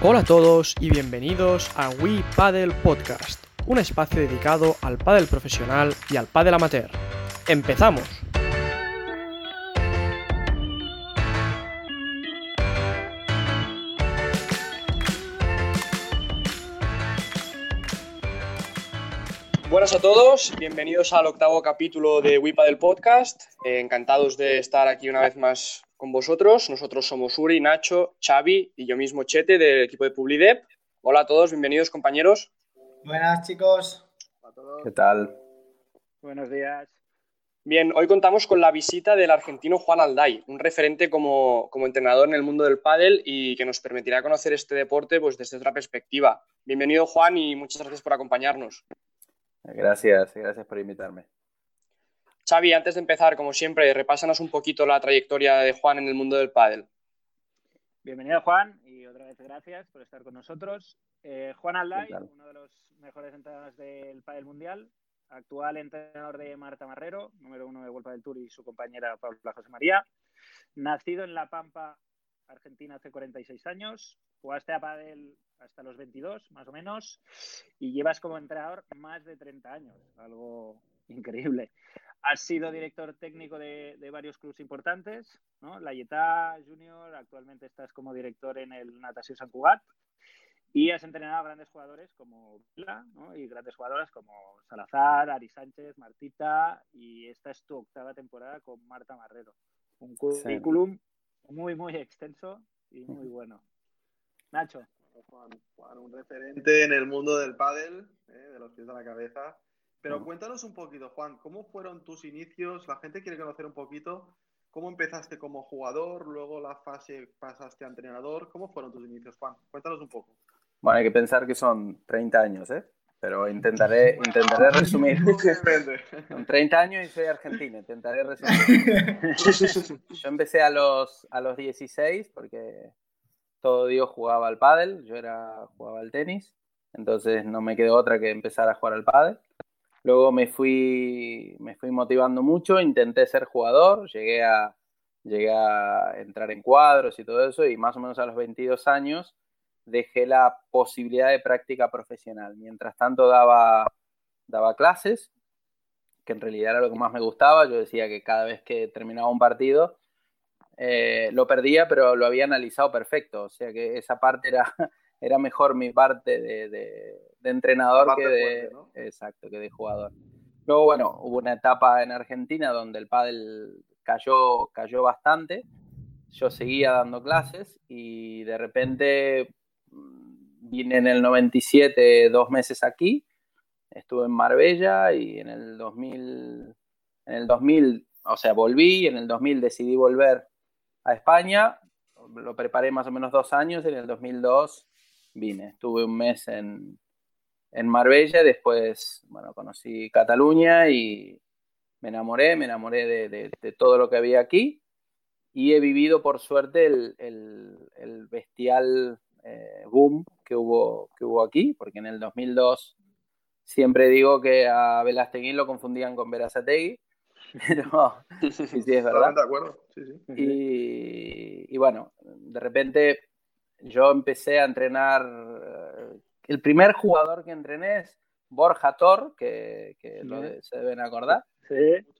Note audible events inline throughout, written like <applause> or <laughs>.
Hola a todos y bienvenidos a We Paddle Podcast, un espacio dedicado al pádel profesional y al pádel amateur. ¡Empezamos! Buenas a todos, bienvenidos al octavo capítulo de We Paddle Podcast. Eh, encantados de estar aquí una vez más con vosotros. Nosotros somos Uri, Nacho, Xavi y yo mismo Chete del equipo de Publidep. Hola a todos, bienvenidos compañeros. Buenas chicos. Hola a todos. ¿Qué tal? Buenos días. Bien, hoy contamos con la visita del argentino Juan Alday, un referente como, como entrenador en el mundo del pádel y que nos permitirá conocer este deporte pues, desde otra perspectiva. Bienvenido Juan y muchas gracias por acompañarnos. Gracias, gracias por invitarme. Xavi, antes de empezar, como siempre, repásanos un poquito la trayectoria de Juan en el mundo del pádel. Bienvenido Juan y otra vez gracias por estar con nosotros. Eh, Juan Alday, uno de los mejores entrenadores del pádel mundial, actual entrenador de Marta Marrero, número uno de Vuelta del Tour y su compañera Paula José María. Nacido en La Pampa, Argentina, hace 46 años. Jugaste a pádel hasta los 22, más o menos, y llevas como entrenador más de 30 años, algo increíble. Has sido director técnico de, de varios clubes importantes, ¿no? La Yeta Junior, actualmente estás como director en el Natació Sant Cugat y has entrenado a grandes jugadores como Vila ¿no? y grandes jugadoras como Salazar, Ari Sánchez, Martita y esta es tu octava temporada con Marta Marrero. Un currículum sí. muy, muy extenso y muy bueno. Nacho. Juan, Juan, un referente en el mundo del pádel, ¿eh? de los pies a la cabeza. Pero cuéntanos un poquito, Juan, ¿cómo fueron tus inicios? La gente quiere conocer un poquito cómo empezaste como jugador, luego la fase pasaste a entrenador. ¿Cómo fueron tus inicios, Juan? Cuéntanos un poco. Bueno, hay que pensar que son 30 años, ¿eh? Pero intentaré, intentaré resumir. <laughs> Son 30 años y soy argentino, intentaré resumir. <laughs> Yo empecé a los, a los 16 porque todo Dios jugaba al pádel, yo era, jugaba al tenis, entonces no me quedó otra que empezar a jugar al pádel. Luego me fui, me fui motivando mucho, intenté ser jugador, llegué a, llegué a entrar en cuadros y todo eso, y más o menos a los 22 años dejé la posibilidad de práctica profesional. Mientras tanto daba, daba clases, que en realidad era lo que más me gustaba. Yo decía que cada vez que terminaba un partido eh, lo perdía, pero lo había analizado perfecto. O sea que esa parte era, era mejor mi parte de, de, de entrenador que de, fuerte, ¿no? exacto, que de jugador. Luego, bueno, hubo una etapa en Argentina donde el pádel cayó, cayó bastante. Yo seguía dando clases y de repente vine en el 97 dos meses aquí, estuve en Marbella y en el 2000, en el 2000, o sea, volví, en el 2000 decidí volver a España, lo preparé más o menos dos años, y en el 2002 vine, estuve un mes en, en Marbella, después, bueno, conocí Cataluña y me enamoré, me enamoré de, de, de todo lo que había aquí y he vivido por suerte el, el, el bestial eh, boom que hubo, que hubo aquí, porque en el 2002 siempre digo que a Velasteguín lo confundían con Verazategui, <laughs> pero sí, sí, es verdad. De acuerdo. Sí, sí. Y, y, bueno, de repente yo empecé a entrenar, eh, el primer jugador que entrené es Borja Tor, que, que lo de, se deben acordar. Sí,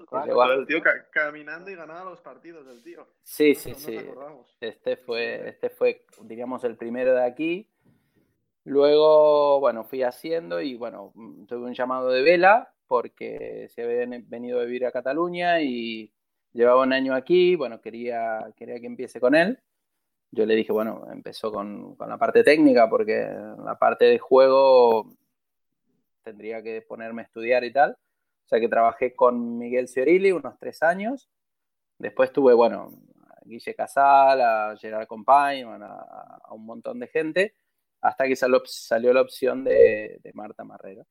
claro, el tío ca caminando y ganaba los partidos del tío. Sí, sí, sí. Este fue, este fue, diríamos, el primero de aquí. Luego, bueno, fui haciendo y bueno, tuve un llamado de vela porque se habían venido a vivir a Cataluña y llevaba un año aquí, bueno, quería, quería que empiece con él. Yo le dije, bueno, empezó con, con la parte técnica porque la parte de juego tendría que ponerme a estudiar y tal. O sea que trabajé con Miguel Ciorilli unos tres años. Después tuve, bueno, a Guille Casal, a Gerard Compañ, bueno, a, a, un montón de gente, hasta que salió, la opción de, Marta Marrero.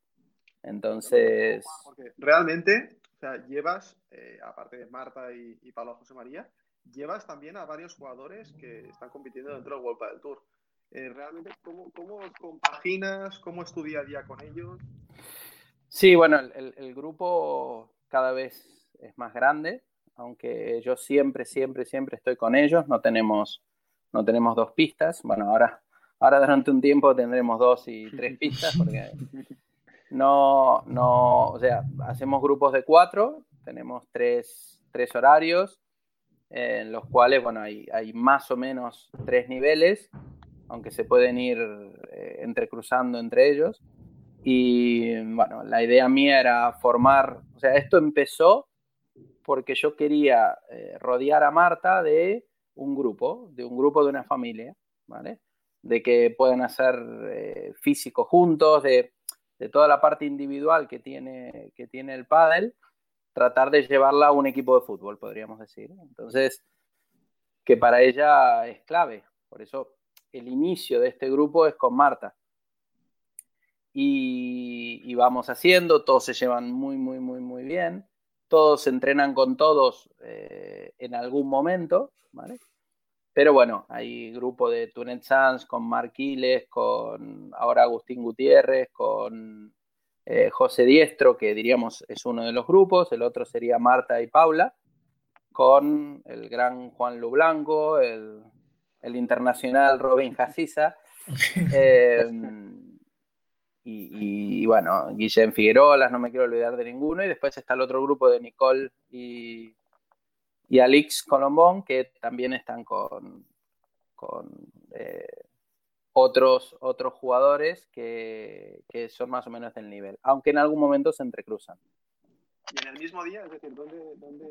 Entonces... Porque realmente, o sea, llevas, eh, aparte de Marta y Pablo José María, llevas también a varios jugadores que están compitiendo dentro del World del Tour. Eh, realmente, ¿cómo, ¿cómo compaginas? ¿Cómo es tu día a día con ellos? Sí, bueno, el, el, grupo cada vez es más grande, aunque yo siempre, siempre, siempre estoy con ellos. No tenemos, no tenemos dos pistas. Bueno, ahora, ahora durante un tiempo tendremos dos y tres <laughs> pistas porque no, no, o sea, hacemos grupos de cuatro, tenemos tres, tres horarios en los cuales, bueno, hay, hay, más o menos tres niveles, aunque se pueden ir eh, entrecruzando entre ellos. Y bueno, la idea mía era formar, o sea, esto empezó porque yo quería eh, rodear a Marta de un grupo, de un grupo de una familia, ¿vale? De que puedan hacer eh, físico juntos, de, de, toda la parte individual que tiene, que tiene el pádel, tratar de llevarla a un equipo de fútbol, podríamos decir. Entonces, que para ella es clave. Por eso el inicio de este grupo es con Marta. Y, vamos haciendo, todos se llevan muy, muy, muy, muy bien. Todos se entrenan con todos eh, en algún momento, ¿vale? Pero bueno, hay grupo de Tunet Sanz con Marquiles, con ahora Agustín Gutiérrez, con eh, José Diestro, que diríamos es uno de los grupos, el otro sería Marta y Paula, con el gran Juan Lublanco, el, el internacional Robin Jaciza, <laughs> eh, y, bueno, Guillem Figueroa, no me quiero olvidar de ninguno, y después está el otro grupo de Nicole y, y Alix Colombón, que también están con, con eh, otros, otros jugadores que, que, son más o menos del nivel, aunque en algún momento se entrecruzan. Y en el mismo día, es decir, ¿dónde, dónde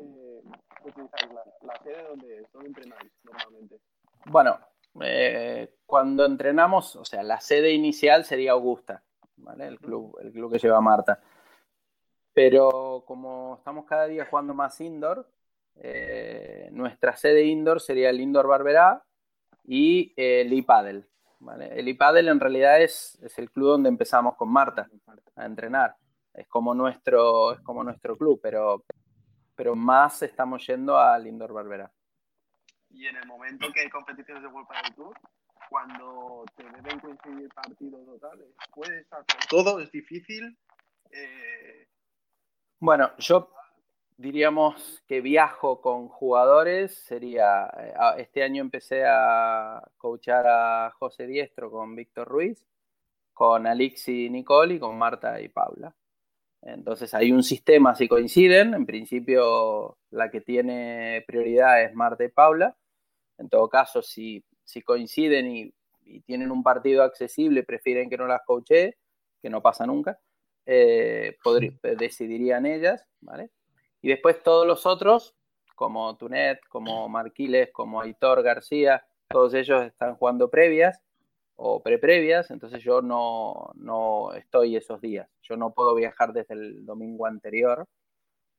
utilizáis la, la sede donde, entrenáis normalmente? Bueno, eh, cuando entrenamos, o sea, la sede inicial sería Augusta, ¿vale? El club, el club que lleva Marta. Pero como estamos cada día jugando más indoor, eh, nuestra sede indoor sería el Indoor Barberá y el iPadel. ¿Vale? El iPadel en realidad es, es, el club donde empezamos con Marta a entrenar. Es como nuestro, es como nuestro club, pero, pero más estamos yendo al Indoor Barberá. Y en el momento que hay competiciones de World Padel Tour, cuando te deben coincidir partidos totales, puede estar todo, es difícil. Eh... Bueno, yo diríamos que viajo con jugadores, sería, eh, este año empecé a coachar a José Diestro con Víctor Ruiz, con Alixi Nicole y con Marta y Paula. Entonces hay un sistema, si coinciden, en principio la que tiene prioridad es Marta y Paula. En todo caso, si, si coinciden y, tienen un partido accesible, prefieren que no las coache, que no pasa nunca, eh, decidirían ellas, ¿vale? Y después todos los otros, como Tunet, como Marquiles, como Aitor García, todos ellos están jugando previas o pre-previas, entonces yo no, no estoy esos días. Yo no puedo viajar desde el domingo anterior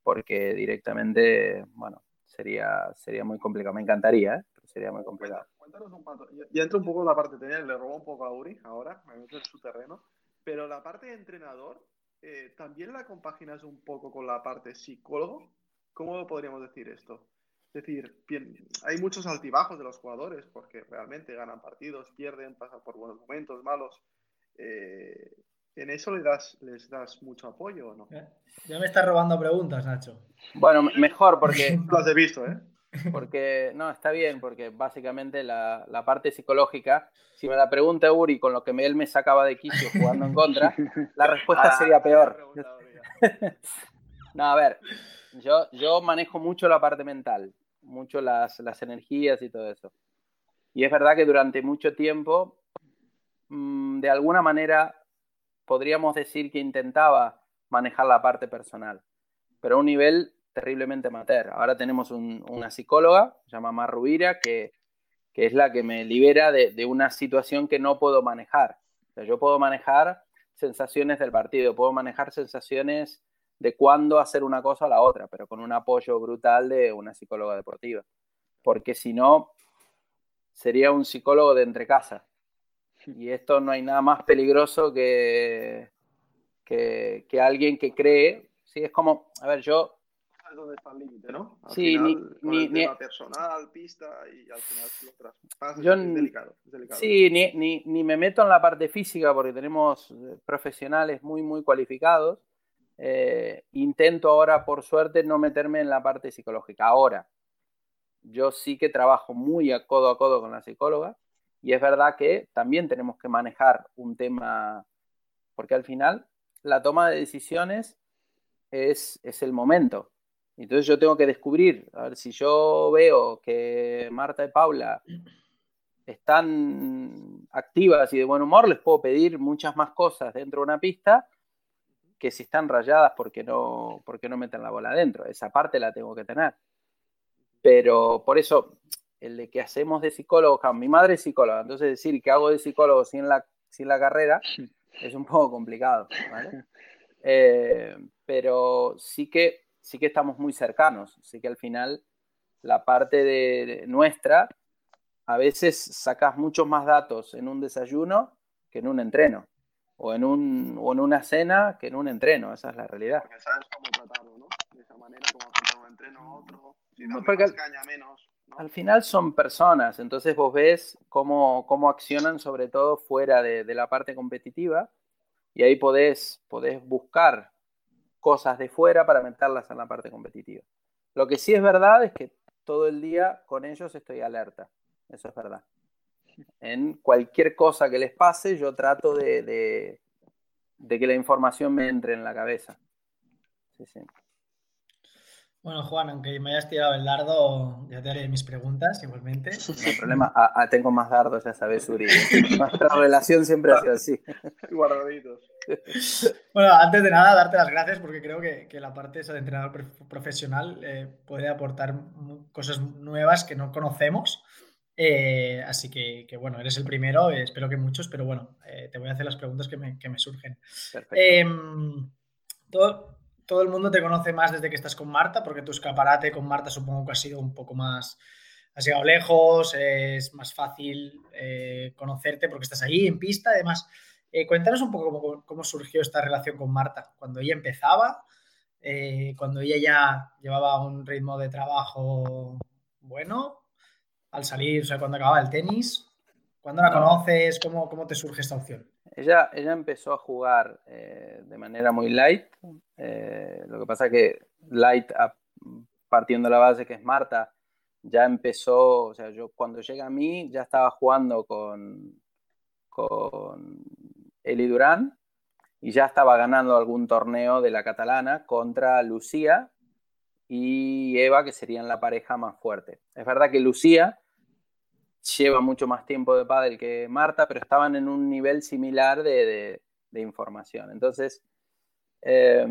porque directamente, bueno, sería, sería muy complicado. Me encantaría, ¿eh? pero sería muy complicado. Cuéntanos un poco. Ya entro un poco en la parte técnica, le robo un poco a Uri ahora, me meto en su terreno, pero la parte de entrenador, eh, ¿también la compaginas un poco con la parte psicólogo? ¿Cómo podríamos decir esto? Es decir, bien, hay muchos altibajos de los jugadores porque realmente ganan partidos, pierden, pasan por buenos momentos, malos. Eh, ¿En eso les das, les das mucho apoyo o no? Ya me estás robando preguntas, Nacho. Bueno, mejor porque... <laughs> Lo has visto, ¿eh? <laughs> Porque, no, está bien, porque básicamente la, la, parte psicológica, si me la pregunta Uri con lo que él me sacaba de quicio jugando en contra, <laughs> la respuesta ah, sería peor. <laughs> no, a ver, yo, yo manejo mucho la parte mental, mucho las, las energías y todo eso. Y es verdad que durante mucho tiempo, mmm, de alguna manera, podríamos decir que intentaba manejar la parte personal, pero a un nivel terriblemente amateur. Ahora tenemos una psicóloga, se llama Mar Rubira, que, que es la que me libera de, de, una situación que no puedo manejar. O sea, yo puedo manejar sensaciones del partido, puedo manejar sensaciones de cuándo hacer una cosa o la otra, pero con un apoyo brutal de una psicóloga deportiva. Porque si no, sería un psicólogo de entre casa. Y esto no hay nada más peligroso que, que, que alguien que cree. Sí, es como, a ver, yo es donde está el límite, ¿no? Al sí, final, ni, el ni, tema personal, pista y al final lo traspasas. Yo, es delicado, es delicado. Sí, ni, ni, ni, me meto en la parte física porque tenemos eh, profesionales muy, muy cualificados. Eh, intento ahora, por suerte, no meterme en la parte psicológica. Ahora, yo sí que trabajo muy a codo a codo con la psicóloga Y es verdad que también tenemos que manejar un tema, porque al final la toma de decisiones es, es el momento. Entonces yo tengo que descubrir, a ver, si yo veo que Marta y Paula están activas y de buen humor, les puedo pedir muchas más cosas dentro de una pista que si están rayadas porque no, porque no meten la bola adentro. Esa parte la tengo que tener. Pero por eso, el de que hacemos de psicólogo, mi madre es psicóloga, entonces decir que hago de psicólogo sin la, sin la carrera <laughs> es un poco complicado. Eh, pero sí que, sí que estamos muy cercanos, sí que al final la parte de nuestra, a veces sacas muchos más datos en un desayuno que en un entreno o en, un, o en una cena que en un entreno, esa es la realidad. Porque sabes cómo tratarlo, ¿no? De esa manera, afrontar un entreno a otro, si no, más al, caña menos. ¿no? Al final son personas, entonces vos ves cómo, cómo accionan sobre todo fuera de, de, la parte competitiva y ahí podés, podés buscar cosas de fuera para meterlas en la parte competitiva. Lo que sí es verdad es que todo el día con ellos estoy alerta, eso es verdad en cualquier cosa que les pase, yo trato de, de, de, que la información me entre en la cabeza. Sí, sí. Bueno, Juan, aunque me hayas tirado el dardo, ya te haré mis preguntas igualmente. <laughs> No hay problema, ah, ah, tengo más dardos, ya sabes, Uri. <laughs> Nuestra relación siempre ha sido así. <laughs> Guardaditos. Bueno, antes de nada, darte las gracias porque creo que, que la parte esa de entrenador profesional eh, puede aportar cosas nuevas que no conocemos eh, así que, que, bueno, eres el primero, eh, espero que muchos, pero bueno, eh, te voy a hacer las preguntas que me, que me surgen. Em, todo, todo, el mundo te conoce más desde que estás con Marta, porque tu escaparate con Marta supongo que ha sido un poco más, has llegado lejos, es más fácil eh, conocerte porque estás ahí en pista. Además, cuéntanos un poco cómo, cómo, surgió esta relación con Marta, cuando ella empezaba, cuando ella ya llevaba un ritmo de trabajo bueno al salir, o sea, cuando acababa el tenis? ¿Cuándo la conoces? ¿Cómo, cómo te surge esta opción? Ella, ella empezó a jugar eh, de manera muy light. Eh, lo que pasa que light, partiendo de la base que es Marta, ya empezó, o sea, yo cuando llega a mí ya estaba jugando con, con Eli Durán y ya estaba ganando algún torneo de la catalana contra Lucía, y Eva, que serían la pareja más fuerte. Es verdad que Lucía lleva mucho más tiempo de pádel que Marta, pero estaban en un nivel similar de, de, información. Entonces, eh,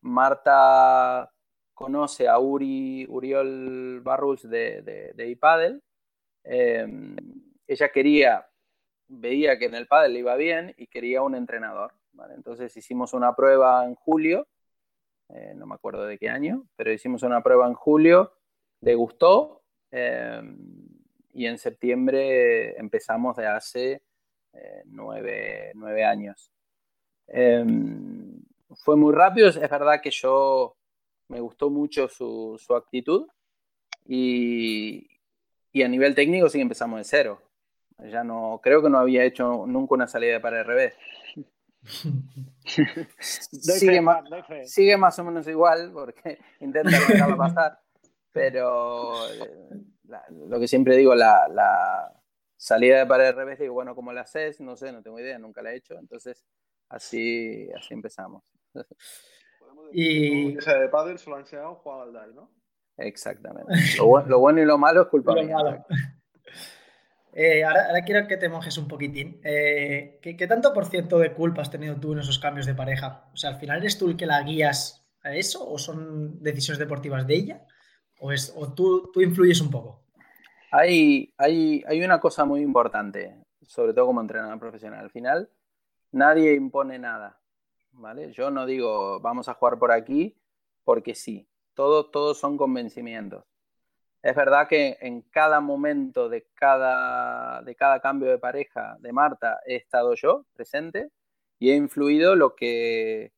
Marta conoce a Uri, Uriol Barrus de, de, de iPadel. Eh, ella quería, veía que en el pádel iba bien y quería un entrenador. ¿vale? Entonces hicimos una prueba en julio eh, no me acuerdo de qué año, pero hicimos una prueba en julio, le gustó eh, y en septiembre empezamos de hace eh, nueve, nueve, años. Em, fue muy rápido, es verdad que yo me gustó mucho su, su actitud y, y, a nivel técnico sí empezamos de cero. Ya no, creo que no había hecho nunca una salida para el revés. <laughs> <laughs> sigue, más, sigue, más, o menos igual porque <laughs> intenta dejarlo pasar, pero eh, la, lo que siempre digo, la, la, salida de pared al revés, digo, bueno, ¿cómo la haces? No sé, no tengo idea, nunca la he hecho, entonces así, así empezamos. y esa de pádel solo ha enseñado jugar al DAI, ¿no? Exactamente. Lo, lo, bueno y lo malo es culpa mía. <laughs> Eh, ahora, ahora, quiero que te mojes un poquitín. Eh, ¿qué, ¿qué, tanto por ciento de culpa has tenido tú en esos cambios de pareja? O sea, al final eres tú el que la guías a eso o son decisiones deportivas de ella o, es, o tú, tú influyes un poco. Hay, hay, hay una cosa muy importante, sobre todo como entrenador profesional. Al final, nadie impone nada. ¿vale? Yo no digo vamos a jugar por aquí porque sí. Todo, todos son convencimientos. Es verdad que en cada momento de cada, de cada cambio de pareja de Marta he estado yo presente y he influido lo que,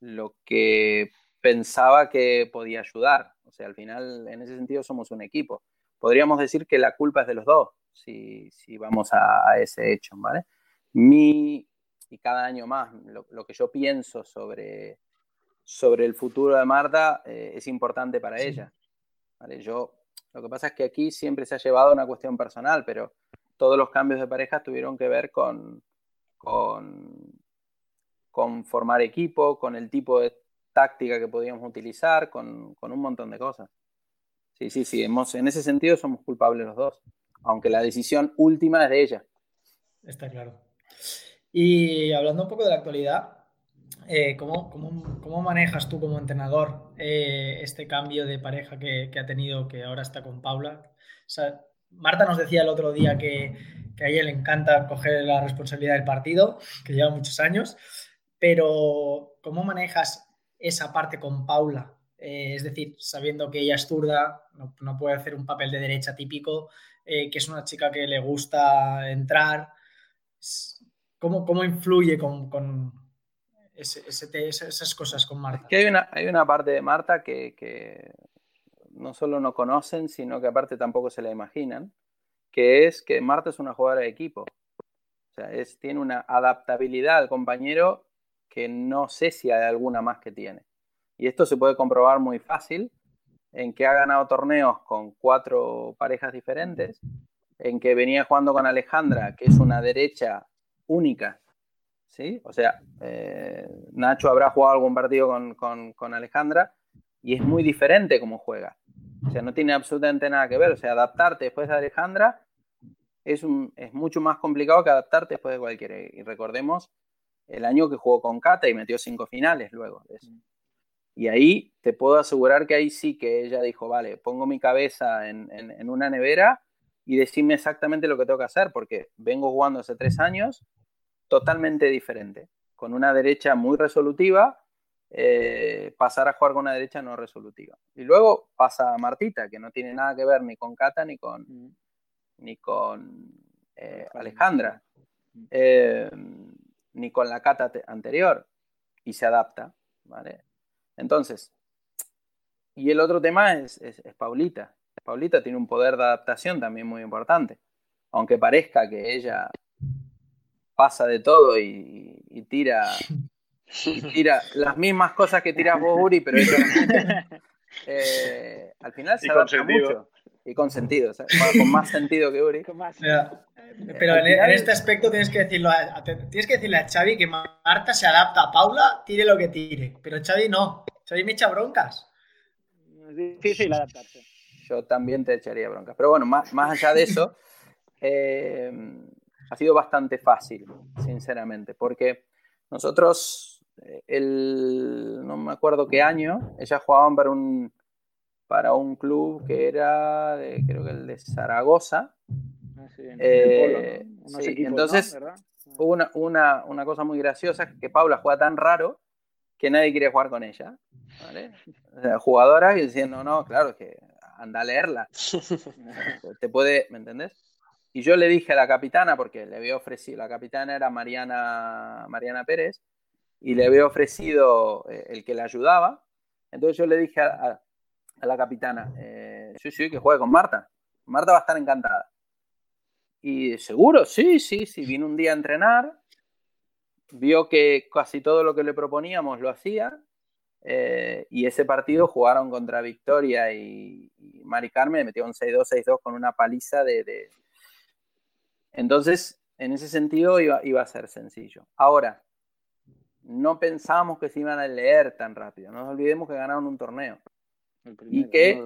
lo que pensaba que podía ayudar. O sea, al final, en ese sentido, somos un equipo. Podríamos decir que la culpa es de los dos, si, si vamos a, a, ese hecho, ¿vale? Mi, y cada año más, lo, lo que yo pienso sobre, sobre el futuro de Marta eh, es importante para ella. ¿vale? Yo lo que pasa es que aquí siempre se ha llevado una cuestión personal, pero todos los cambios de pareja tuvieron que ver con, con, con formar equipo, con el tipo de táctica que podíamos utilizar, con, con un montón de cosas. Sí, sí, sí, hemos, en ese sentido somos culpables los dos, aunque la decisión última es de ella. Está claro. Y hablando un poco de la actualidad, eh, ¿cómo, cómo, cómo, manejas tú como entrenador eh, este cambio de pareja que, ha tenido, que ahora está con Paula? Marta nos decía el otro día que, que, a ella le encanta coger la responsabilidad del partido, que lleva muchos años, pero ¿cómo manejas esa parte con Paula? Eh, es decir, sabiendo que ella es zurda, no, puede hacer un papel de derecha típico, eh, que es una chica que le gusta entrar. ¿Cómo, cómo influye con, con esas cosas con Marta? Que hay una, hay una parte de Marta que, que, no solo no conocen, sino que aparte tampoco se la imaginan, que es que Marta es una jugadora de equipo. O sea, es, tiene una adaptabilidad al compañero que no sé si hay alguna más que tiene. Y esto se puede comprobar muy fácil en que ha ganado torneos con cuatro parejas diferentes, en que venía jugando con Alejandra, que es una derecha única. ¿sí? O sea, eh, Nacho habrá jugado algún partido con, con, con, Alejandra y es muy diferente como juega. O sea, no tiene absolutamente nada que ver. O sea, adaptarte después de Alejandra es, un, es mucho más complicado que adaptarte después de cualquiera. Y recordemos el año que jugó con Cata y metió cinco finales luego de eso. Y ahí te puedo asegurar que ahí sí que ella dijo, vale, pongo mi cabeza en, en, en una nevera y decime exactamente lo que tengo que hacer, porque vengo jugando hace tres años totalmente diferente, con una derecha muy resolutiva, eh, pasar a jugar con una derecha no resolutiva. Y luego pasa a Martita, que no tiene nada que ver ni con Cata ni con, mm. ni con eh, Alejandra, eh, ni con la Cata anterior, y se adapta, ¿vale? Entonces, y el otro tema es, es, es, Paulita. Paulita tiene un poder de adaptación también muy importante. Aunque parezca que ella pasa de todo y, y tira, y tira las mismas cosas que tiras vos, Uri, pero ella, <laughs> eh, al final se adapta mucho. Y con sentido, o sea, con más sentido que Uri. <laughs> Pero, pero en, en, este aspecto tienes que, decirlo a, tienes que decirle a Xavi que Marta se adapta a Paula, tire lo que tire. Pero Xavi no. Xavi me echa broncas. Es difícil adaptarse. Yo también te echaría broncas. Pero bueno, más, más allá de eso, <laughs> eh, ha sido bastante fácil, sinceramente, porque nosotros, eh, el, no me acuerdo qué año, ellas jugaban para un, para un club que era, de, creo que el de Zaragoza. Ah, sí, eh, ¿no? sí, equipos, entonces, ¿no? hubo una, una, una, cosa muy graciosa, que Paula juega tan raro que nadie quiere jugar con ella. ¿vale? O sea, jugadoras y diciendo, no, claro, que anda a leerla. <laughs> Te puede, ¿me entendés? Y yo le dije a la capitana, porque le había ofrecido, la capitana era Mariana, Mariana Pérez, y le había ofrecido eh, el que la ayudaba. Entonces yo le dije a, a, a la capitana, eh, sí, sí, que juegue con Marta. Marta va a estar encantada. Y seguro, sí, sí, sí, vino un día a entrenar, vio que casi todo lo que le proponíamos lo hacía, eh, y ese partido jugaron contra Victoria y, y Mari Carmen, metieron 6-2, 6-2 con una paliza de, de, Entonces, en ese sentido iba, iba, a ser sencillo. Ahora, no pensábamos que se iban a leer tan rápido, no nos olvidemos que ganaron un torneo. Primero, y que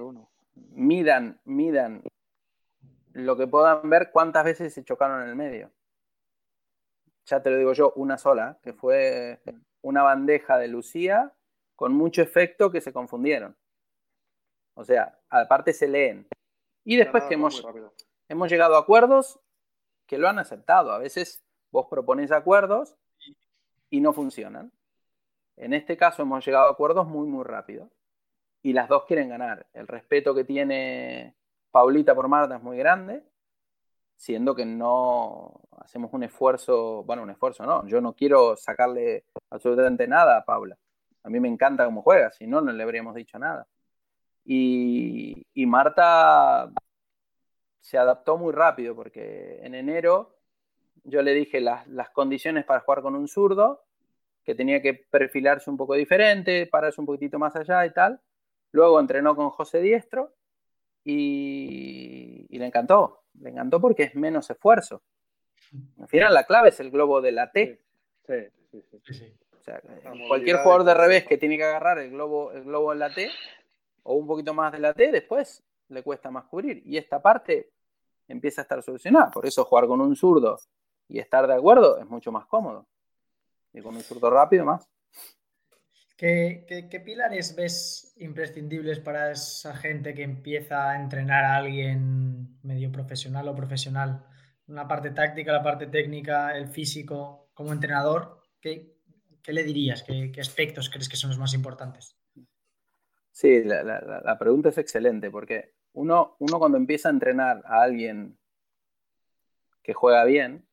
midan, midan lo que puedan ver cuántas veces se chocaron en el medio. Ya te lo digo yo, una sola, que fue una bandeja de Lucía con mucho efecto que se confundieron. O sea, aparte se leen. Y después que hemos, hemos llegado a acuerdos que lo han aceptado. A veces vos propones acuerdos y no funcionan. En este caso hemos llegado a acuerdos muy, muy rápido. Y las dos quieren ganar. El respeto que tiene Paulita por Marta es muy grande, siendo que no hacemos un esfuerzo, bueno, un esfuerzo no, yo no quiero sacarle absolutamente nada a Paula. A mí me encanta cómo juega, si no, no le habríamos dicho nada. Y, Marta se adaptó muy rápido porque en enero yo le dije las, las, condiciones para jugar con un zurdo, que tenía que perfilarse un poco diferente, pararse un poquitito más allá y tal. Luego entrenó con José Diestro y, y le encantó. Le encantó porque es menos esfuerzo. Al final la clave es el globo de la T. Sí, sí, sí. O sea, cualquier jugador de revés que tiene que agarrar el globo, el globo en la T o un poquito más de la T, después le cuesta más cubrir. Y esta parte empieza a estar solucionada. Por eso jugar con un zurdo y estar de acuerdo es mucho más cómodo. Y con un zurdo rápido más. ¿Qué, pilares ves imprescindibles para esa gente que empieza a entrenar a alguien medio profesional o profesional? Una parte táctica, la parte técnica, el físico, como entrenador, ¿qué, le dirías? ¿Qué, aspectos crees que son los más importantes? Sí, la, pregunta es excelente porque uno, uno cuando empieza a entrenar a alguien que juega bien,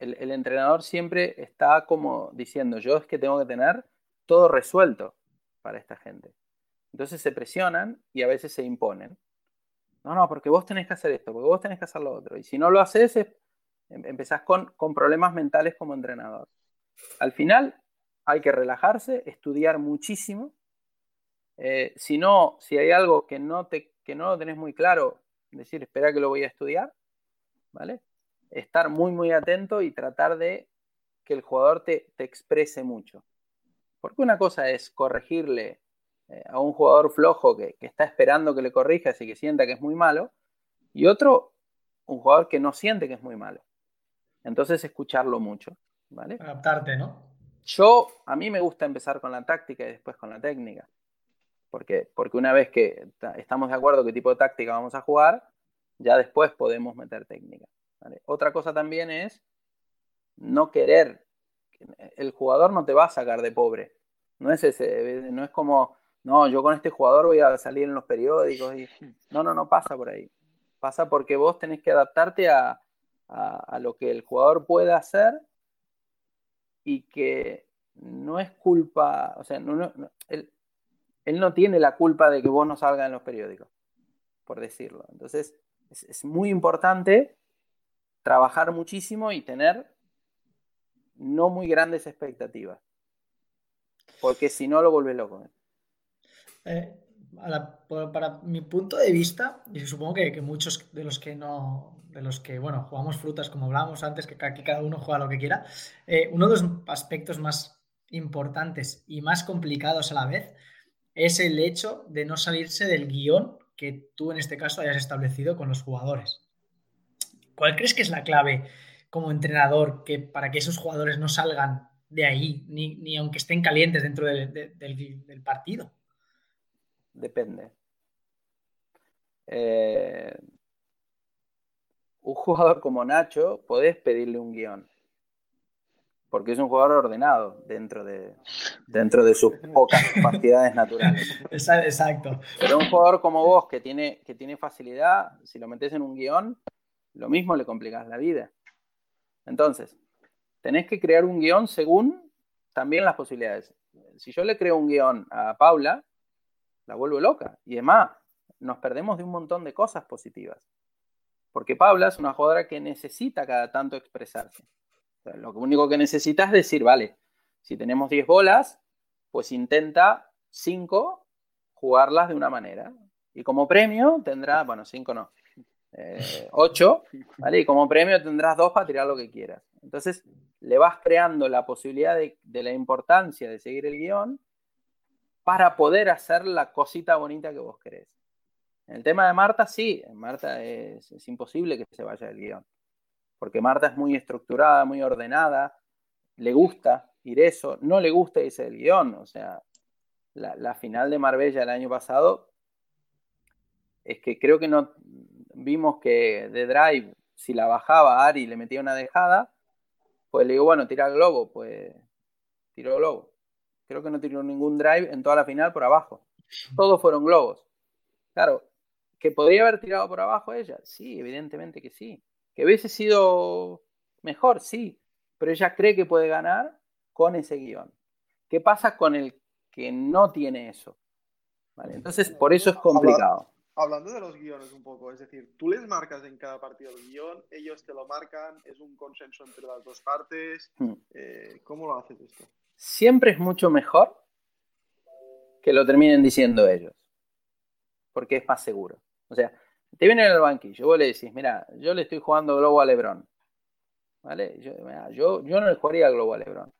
el, el entrenador siempre está como diciendo, yo es que tengo que tener todo resuelto para esta gente. Entonces se presionan y a veces se imponen. No, no, porque vos tenés que hacer esto, porque vos tenés que hacer lo otro. Y si no lo haces, em, empezás con, con problemas mentales como entrenador. Al final hay que relajarse, estudiar muchísimo. Eh, si no, si hay algo que no, te, que no lo tenés muy claro, decir, espera que lo voy a estudiar, ¿vale? Estar muy, muy atento y tratar de que el jugador te, te exprese mucho. Porque una cosa es corregirle eh, a un jugador flojo que, está esperando que le corrijas y que sienta que es muy malo, y otro, un jugador que no siente que es muy malo. Entonces, escucharlo mucho. ¿vale? Adaptarte, ¿no? Yo, a mí me gusta empezar con la táctica y después con la técnica. Porque, porque una vez que estamos de acuerdo qué tipo de táctica vamos a jugar, ya después podemos meter técnica. Otra cosa también es no querer el jugador no te va a sacar de pobre. No es ese, no es como, no, yo con este jugador voy a salir en los periódicos. Y... No, no, no pasa por ahí. Pasa porque vos tenés que adaptarte a, lo que el jugador puede hacer y que no es culpa, o sea, él, no tiene la culpa de que vos no salgas en los periódicos, por decirlo. Entonces, es muy importante trabajar muchísimo y tener no muy grandes expectativas. Porque si no, lo vuelve loco. Eh, para mi punto de vista, y supongo que, muchos de los que no, de los que, bueno, jugamos frutas como hablábamos antes, que aquí cada uno juega lo que quiera, eh, uno de los aspectos más importantes y más complicados a la vez es el hecho de no salirse del guion que tú en este caso hayas establecido con los jugadores. ¿Cuál crees que es la clave como entrenador que para que esos jugadores no salgan de ahí, ni, aunque estén calientes dentro del, partido? Depende. Eh, un jugador como Nacho, podés pedirle un guion. Porque es un jugador ordenado dentro de, dentro de sus pocas <laughs> capacidades naturales. Exacto. Pero un jugador como vos que tiene, que tiene facilidad, si lo metes en un guion, lo mismo le complicas la vida. Entonces, tenés que crear un guion según también las posibilidades. Si yo le creo un guion a Paula, la vuelvo loca. Y además, nos perdemos de un montón de cosas positivas. Porque Paula es una jugadora que necesita cada tanto expresarse. lo único que necesita es decir, vale, si tenemos 10 bolas, pues intenta 5 jugarlas de una manera. Y como premio tendrá, bueno, 5 no, 8, eh, ¿vale? Y como premio tendrás dos para tirar lo que quieras. Entonces, le vas creando la posibilidad de, la importancia de seguir el guion para poder hacer la cosita bonita que vos querés. En el tema de Marta, sí, Marta es, imposible que se vaya el guion. Porque Marta es muy estructurada, muy ordenada, le gusta ir eso, no le gusta irse el guion. O sea, la, la final de Marbella el año pasado es que creo que no, vimos que de drive, si la bajaba Ari le metía una dejada, pues le digo, bueno, tira el globo, pues tiró globo. Creo que no tiró ningún drive en toda la final por abajo. Todos fueron globos. Claro, ¿que podría haber tirado por abajo ella? Sí, evidentemente que sí. ¿Que hubiese sido mejor? Sí. Pero ella cree que puede ganar con ese guion. ¿Qué pasa con el que no tiene eso? Entonces, por eso es complicado hablando de los guiones un poco, es decir, tú les marcas en cada partido el guion, ellos te lo marcan, es un consenso entre las dos partes. Hmm. Eh, ¿Cómo lo haces esto? Siempre es mucho mejor que lo terminen diciendo ellos, porque es más seguro. O sea, te viene en el banquillo, vos le decís, mira, yo le estoy jugando globo a Lebron. ¿Vale? Yo, yo, no le jugaría globo a Lebron.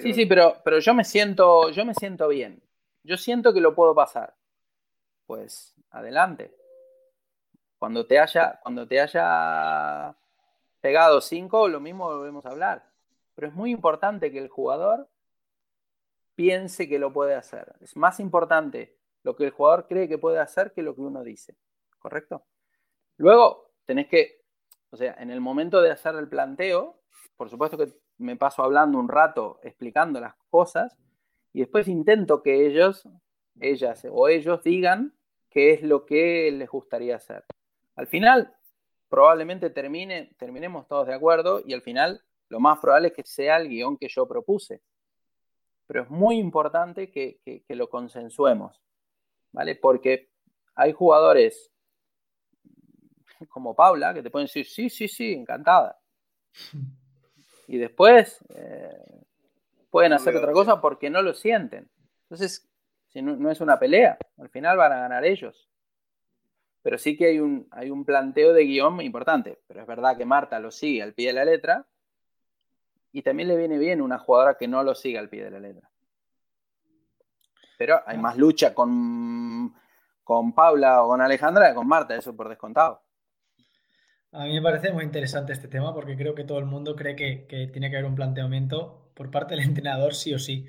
Sí, sí, pero, pero yo me siento, yo me siento bien. Yo siento que lo puedo pasar. Pues adelante. Cuando te haya, cuando te haya pegado cinco, lo mismo volvemos a hablar. Pero es muy importante que el jugador piense que lo puede hacer. Es más importante lo que el jugador cree que puede hacer que lo que uno dice. ¿Correcto? Luego, tenés que, o sea, en el momento de hacer el planteo, por supuesto que me paso hablando un rato explicando las cosas y después intento que ellos, ellas o ellos digan qué es lo que les gustaría hacer. Al final, probablemente termine, terminemos todos de acuerdo y al final lo más probable es que sea el guion que yo propuse. Pero es muy importante que, lo consensuemos, ¿vale? Porque hay jugadores como Paula que te pueden decir, sí, sí, sí, encantada. <laughs> Y después eh, pueden hacer otra cosa porque no lo sienten. Entonces, si no es una pelea, al final van a ganar ellos pero sí que hay un, hay un planteo de guion importante. Pero es verdad que Marta lo sigue al pie de la letra y también le viene bien una jugadora que no lo siga al pie de la letra. Pero hay más lucha con, con Paula o con Alejandra que con Marta, eso por descontado. A mí me parece muy interesante este tema porque creo que todo el mundo cree que, que tiene que haber un planteamiento por parte del entrenador sí o sí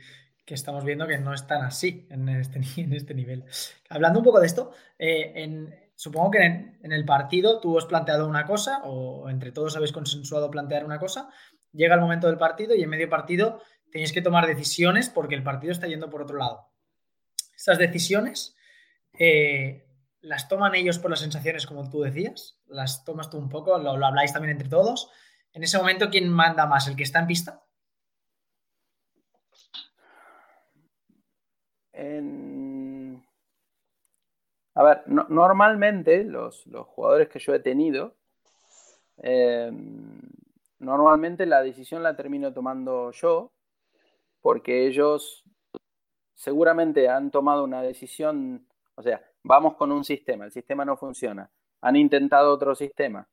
estamos viendo que no están así en este, este nivel. Hablando un poco de esto, eh, supongo que en, el partido tú has planteado una cosa o entre todos habéis consensuado plantear una cosa, llega el momento del partido y en medio partido tenéis que tomar decisiones porque el partido está yendo por otro lado. Estas decisiones eh, las toman ellos por las sensaciones, como tú decías, las tomas tú un poco, lo, lo habláis también entre todos. En ese momento, ¿quién manda más? ¿El que está en pista? A ver, normalmente los, jugadores que yo he tenido, em, normalmente la decisión la termino tomando yo, porque ellos seguramente han tomado una decisión, o sea, vamos con un sistema, el sistema no funciona, han intentado otro sistema,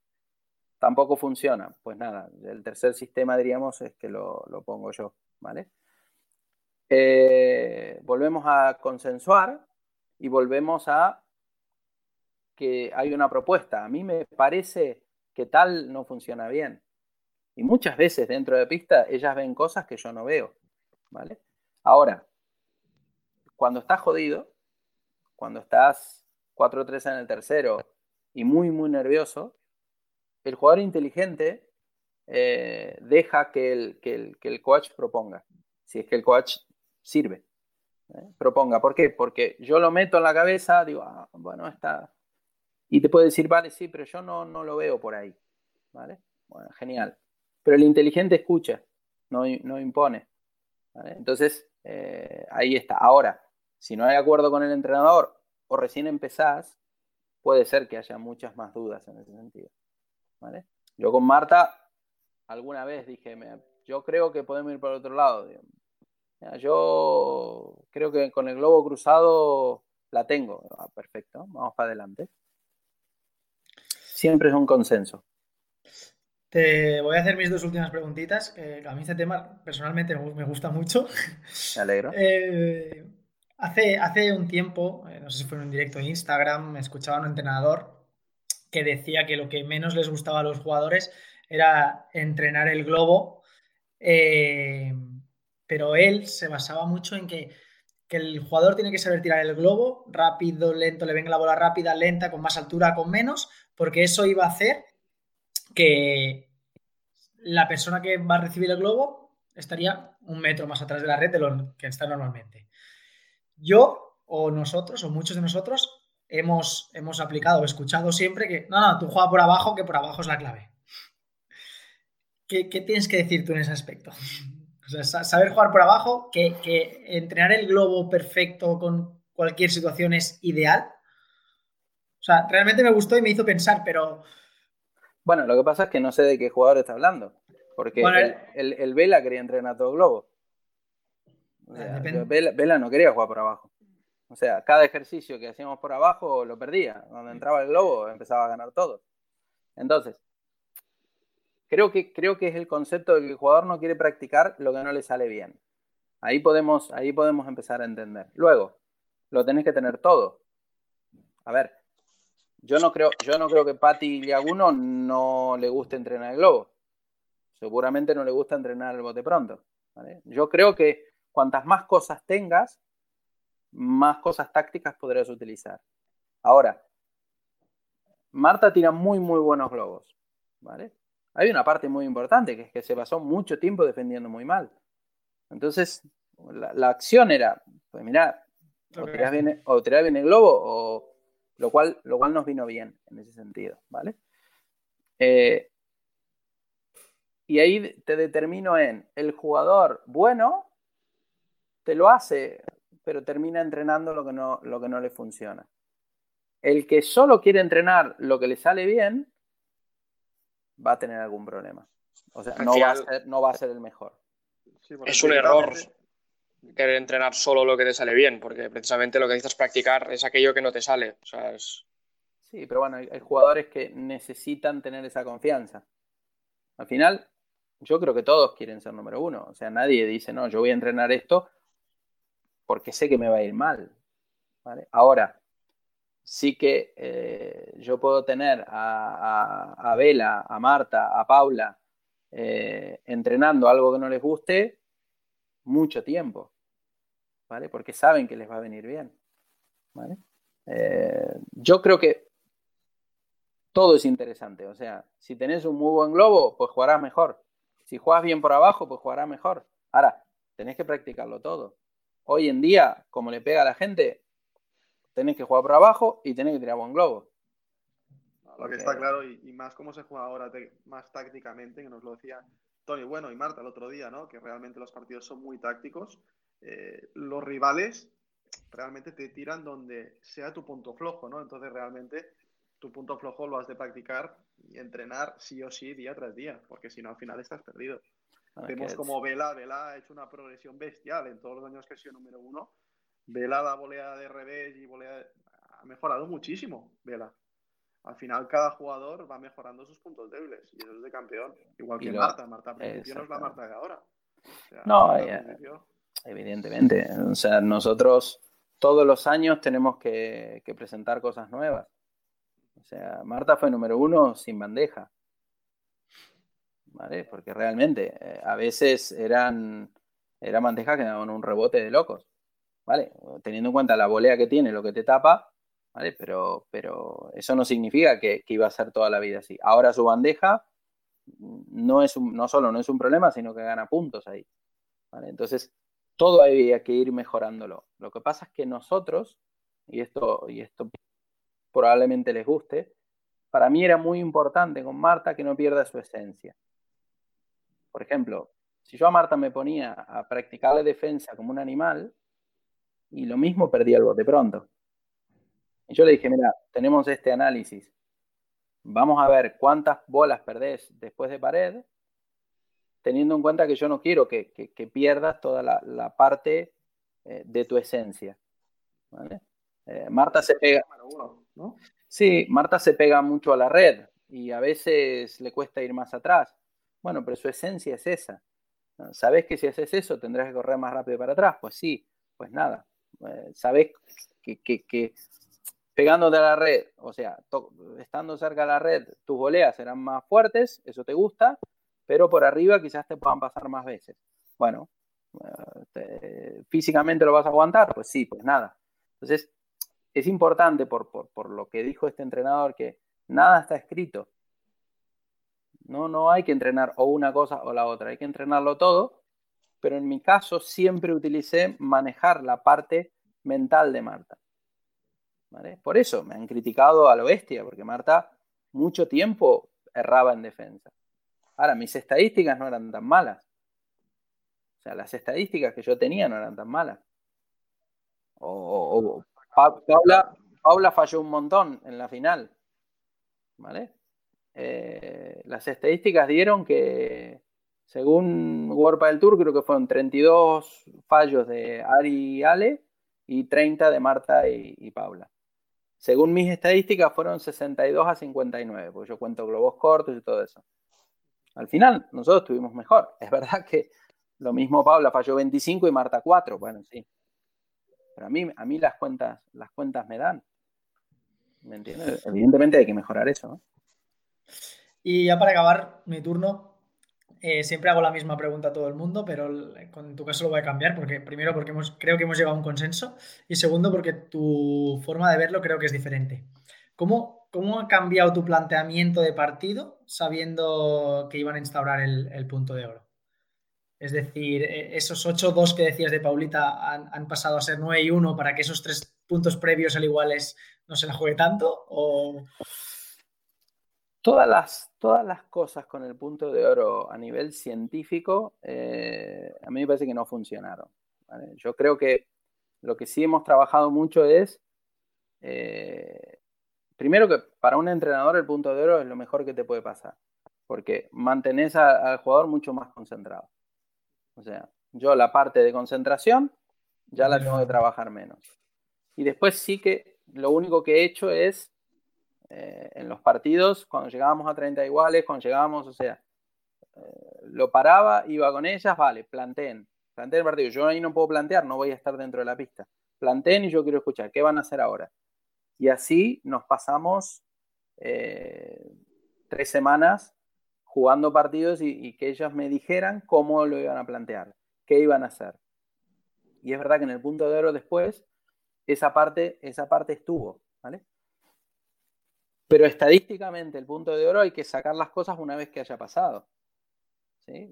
tampoco funciona, pues nada, el tercer sistema diríamos es que lo, pongo yo, ¿vale? Eh, volvemos a consensuar y volvemos a que hay una propuesta. A mí me parece que tal no funciona bien. Y muchas veces dentro de pista ellas ven cosas que yo no veo. ¿Vale? Ahora, cuando estás jodido, cuando estás 4-3 en el tercero y muy, muy nervioso, el jugador inteligente eh, deja que el, que, el, coach proponga. Si es que el coach sirve. ¿eh? Proponga. ¿Por qué? Porque yo lo meto en la cabeza, digo, ah, bueno, está, y te puede decir, vale, sí, pero yo no, no lo veo por ahí. ¿Vale? Bueno, genial. Pero el inteligente escucha, no, no impone. Entonces, eh, ahí está. Ahora, si no hay acuerdo con el entrenador o recién empezás, puede ser que haya muchas más dudas en ese sentido. ¿Vale? Yo con Marta, alguna vez dije, yo creo que podemos ir por otro lado. Yo creo que con el globo cruzado la tengo. Ah, perfecto, vamos para adelante siempre es un consenso. Te voy a hacer mis dos últimas preguntitas. a mí este tema personalmente me gusta mucho. Me alegro. <laughs> Eh, hace, hace un tiempo, eh, no sé si fue en un directo de Instagram, me escuchaba un entrenador que decía que lo que menos les gustaba a los jugadores era entrenar el globo, eh, pero él se basaba mucho en que, que, el jugador tiene que saber tirar el globo rápido, lento, le venga la bola rápida, lenta, con más altura, con menos, porque eso iba a hacer que la persona que va a recibir el globo estaría un metro más atrás de la red de lo que está normalmente. Yo o nosotros o muchos de nosotros hemos, hemos aplicado o escuchado siempre que no, no, tú juega por abajo, que por abajo es la clave. ¿Qué, tienes que decir tú en ese aspecto? O sea, saber jugar por abajo, que, que entrenar el globo perfecto con cualquier situación es ideal o sea, realmente me gustó y me hizo pensar, pero... Bueno, lo que pasa es que no sé de qué jugador está hablando. Porque el, Vela quería entrenar todo globo. Vela, no quería jugar por abajo. O sea, cada ejercicio que hacíamos por abajo lo perdía. Cuando entraba el globo empezaba a ganar todo. Entonces, creo que, creo que es el concepto de que el jugador no quiere practicar lo que no le sale bien. Ahí podemos, ahí podemos empezar a entender. Luego, lo tenés que tener todo. A ver, yo no creo, yo no creo que Patti Liaguno no le guste entrenar el globo. Seguramente no le gusta entrenar el bote pronto. Yo creo que cuantas más cosas tengas, más cosas tácticas podrás utilizar. Ahora, Marta tira muy, muy buenos globos. ¿vale? Hay una parte muy importante, que es que se pasó mucho tiempo defendiendo muy mal. Entonces, la, acción era, pues mira, o tirás, bien, o bien el globo, o, lo, cual, lo cual nos vino bien en ese sentido, ¿vale? Eh, y ahí te determino en el jugador bueno, te lo hace, pero termina entrenando lo que no, lo que no le funciona. El que solo quiere entrenar lo que le sale bien, va a tener algún problema. O sea, no, va, a ser, no va a ser el mejor. es un error querer entrenar solo lo que te sale bien, porque precisamente lo que necesitas practicar es aquello que no te sale. Sí, pero bueno, hay, jugadores que necesitan tener esa confianza. Al final, yo creo que todos quieren ser número uno. O sea, nadie dice, no, yo voy a entrenar esto porque sé que me va a ir mal. Ahora, sí que eh, yo puedo tener a, a, Vela, a Marta, a Paula eh, entrenando algo que no les guste mucho tiempo, ¿vale? Porque saben que les va a venir bien, ¿vale? Eh, yo creo que todo es interesante, o sea, si tenés un muy buen globo, pues jugarás mejor. Si juegas bien por abajo, pues jugarás mejor. Ahora, tenés que practicarlo todo. Hoy en día, como le pega a la gente, tenés que jugar por abajo y tenés que tirar buen globo. Lo que está claro, y, más cómo se juega ahora más tácticamente, que nos lo decía Tony, bueno, y Marta el otro día, ¿no? Que realmente los partidos son muy tácticos. Eh, los rivales realmente te tiran donde sea tu punto flojo, ¿no? Entonces realmente tu punto flojo lo has de practicar y entrenar sí o sí día tras día, porque si no al final estás perdido. Ah, Vemos como Vela, Vela ha hecho una progresión bestial en todos los años que ha sido número uno. Vela la volea de revés y volea ha mejorado muchísimo, Vela al final cada jugador va mejorando sus puntos débiles y eso es de campeón. Igual que Marta, Marta no es la Marta de ahora. no, evidentemente. O sea, nosotros todos los años tenemos que, presentar cosas nuevas. O sea, Marta fue número uno sin bandeja. ¿Vale? Porque realmente eh, a veces eran, eran bandejas que daban un rebote de locos. ¿Vale? Teniendo en cuenta la volea que tiene, lo que te tapa, pero, pero eso no significa que, iba a ser toda la vida así. Ahora su bandeja no, es un, no solo no es un problema, sino que gana puntos ahí. Entonces, todo había que ir mejorándolo. Lo que pasa es que nosotros, y esto, y esto probablemente les guste, para mí era muy importante con Marta que no pierda su esencia. Por ejemplo, si yo a Marta me ponía a practicarle defensa como un animal, y lo mismo perdía el bote pronto. Y yo le dije, mira, tenemos este análisis. Vamos a ver cuántas bolas perdés después de pared, teniendo en cuenta que yo no quiero que, pierdas toda la, parte eh, de tu esencia. Eh, Marta se pega. Sí, Marta se pega mucho a la red y a veces le cuesta ir más atrás. Bueno, pero su esencia es esa. ¿Sabes que si haces eso tendrás que correr más rápido para atrás? Pues sí, pues nada. Eh, Sabes que, que, pegándote a la red, o sea, estando cerca de la red, tus voleas serán más fuertes, eso te gusta, pero por arriba quizás te puedan pasar más veces. Bueno, eh, físicamente lo vas a aguantar, pues sí, pues nada. Entonces, es importante por, por, lo que dijo este entrenador que nada está escrito. No, no hay que entrenar o una cosa o la otra, hay que entrenarlo todo, pero en mi caso siempre utilicé manejar la parte mental de Marta. Por eso me han criticado a lo bestia, porque Marta mucho tiempo erraba en defensa. Ahora, mis estadísticas no eran tan malas. O sea, las estadísticas que yo tenía no eran tan malas. O, Paula, falló un montón en la final. ¿Vale? Eh, las estadísticas dieron que, según World del Tour, creo que fueron 32 fallos de Ari y Ale y 30 de Marta y, Paula. Según mis estadísticas, fueron 62 a 59, porque yo cuento globos cortos y todo eso. Al final, nosotros estuvimos mejor. <laughs> Es verdad que lo mismo Paula falló 25 y Marta 4. Bueno, sí. Pero a mí, a mí las, cuentas, las cuentas me dan. ¿Me entiendes? Evidentemente hay que mejorar eso. Y ya para acabar mi turno, eh, siempre hago la misma pregunta a todo el mundo, pero en tu caso lo voy a cambiar, porque primero porque hemos, creo que hemos llegado a un consenso y segundo porque tu forma de verlo creo que es diferente. ¿Cómo, cómo ha cambiado tu planteamiento de partido sabiendo que iban a instaurar el, punto de oro? Es decir, e, esos 8-2 que decías de Paulita han, han, pasado a ser 9 y 1 para que esos tres puntos previos al iguales no se la juegue tanto o... Todas las, todas las cosas con el punto de oro a nivel científico, eh, a mí me parece que no funcionaron. Yo creo que lo que sí hemos trabajado mucho es, eh, primero que para un entrenador el punto de oro es lo mejor que te puede pasar, porque mantenés al jugador mucho más concentrado. O sea, yo la parte de concentración ya la tengo que trabajar menos. Y después sí que lo único que he hecho es eh, en los partidos, cuando llegábamos a 30 iguales, cuando llegábamos, o sea, eh, lo paraba, iba con ellas, vale, planteen, planteen el partido. Yo ahí no puedo plantear, no voy a estar dentro de la pista. Planteen y yo quiero escuchar, ¿qué van a hacer ahora? Y así nos pasamos eh, tres semanas jugando partidos y, y, que ellas me dijeran cómo lo iban a plantear, qué iban a hacer. Y es verdad que en el punto de oro después, esa parte, esa parte estuvo, ¿vale? Pero estadísticamente el punto de oro hay que sacar las cosas una vez que haya pasado.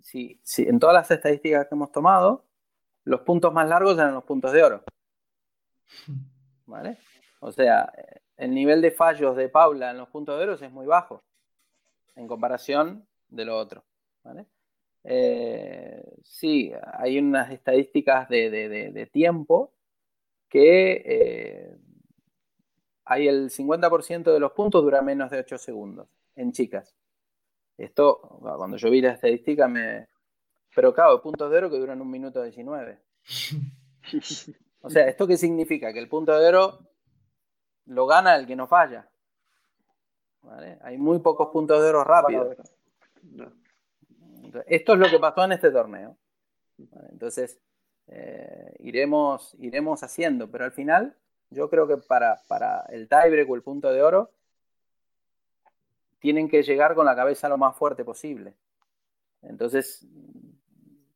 ¿sí? en todas las estadísticas que hemos tomado, los puntos más largos eran los puntos de oro. ¿Vale? O sea, el nivel de fallos de Paula en los puntos de oro es muy bajo en comparación de lo otro. ¿vale? Eh, sí, hay unas estadísticas de, tiempo que eh, hay el 50% de los puntos dura menos de 8 segundos en chicas. Esto, cuando yo vi la estadística, me. Pero claro, puntos de oro que duran un minuto 19. <laughs> O sea, ¿esto qué significa? Que el punto de oro lo gana el que no falla. Hay muy pocos puntos de oro rápidos. Esto es lo que pasó en este torneo. Entonces, eh, iremos, iremos haciendo, pero al final yo creo que para, el tiebreak o el punto de oro, tienen que llegar con la cabeza lo más fuerte posible. Entonces,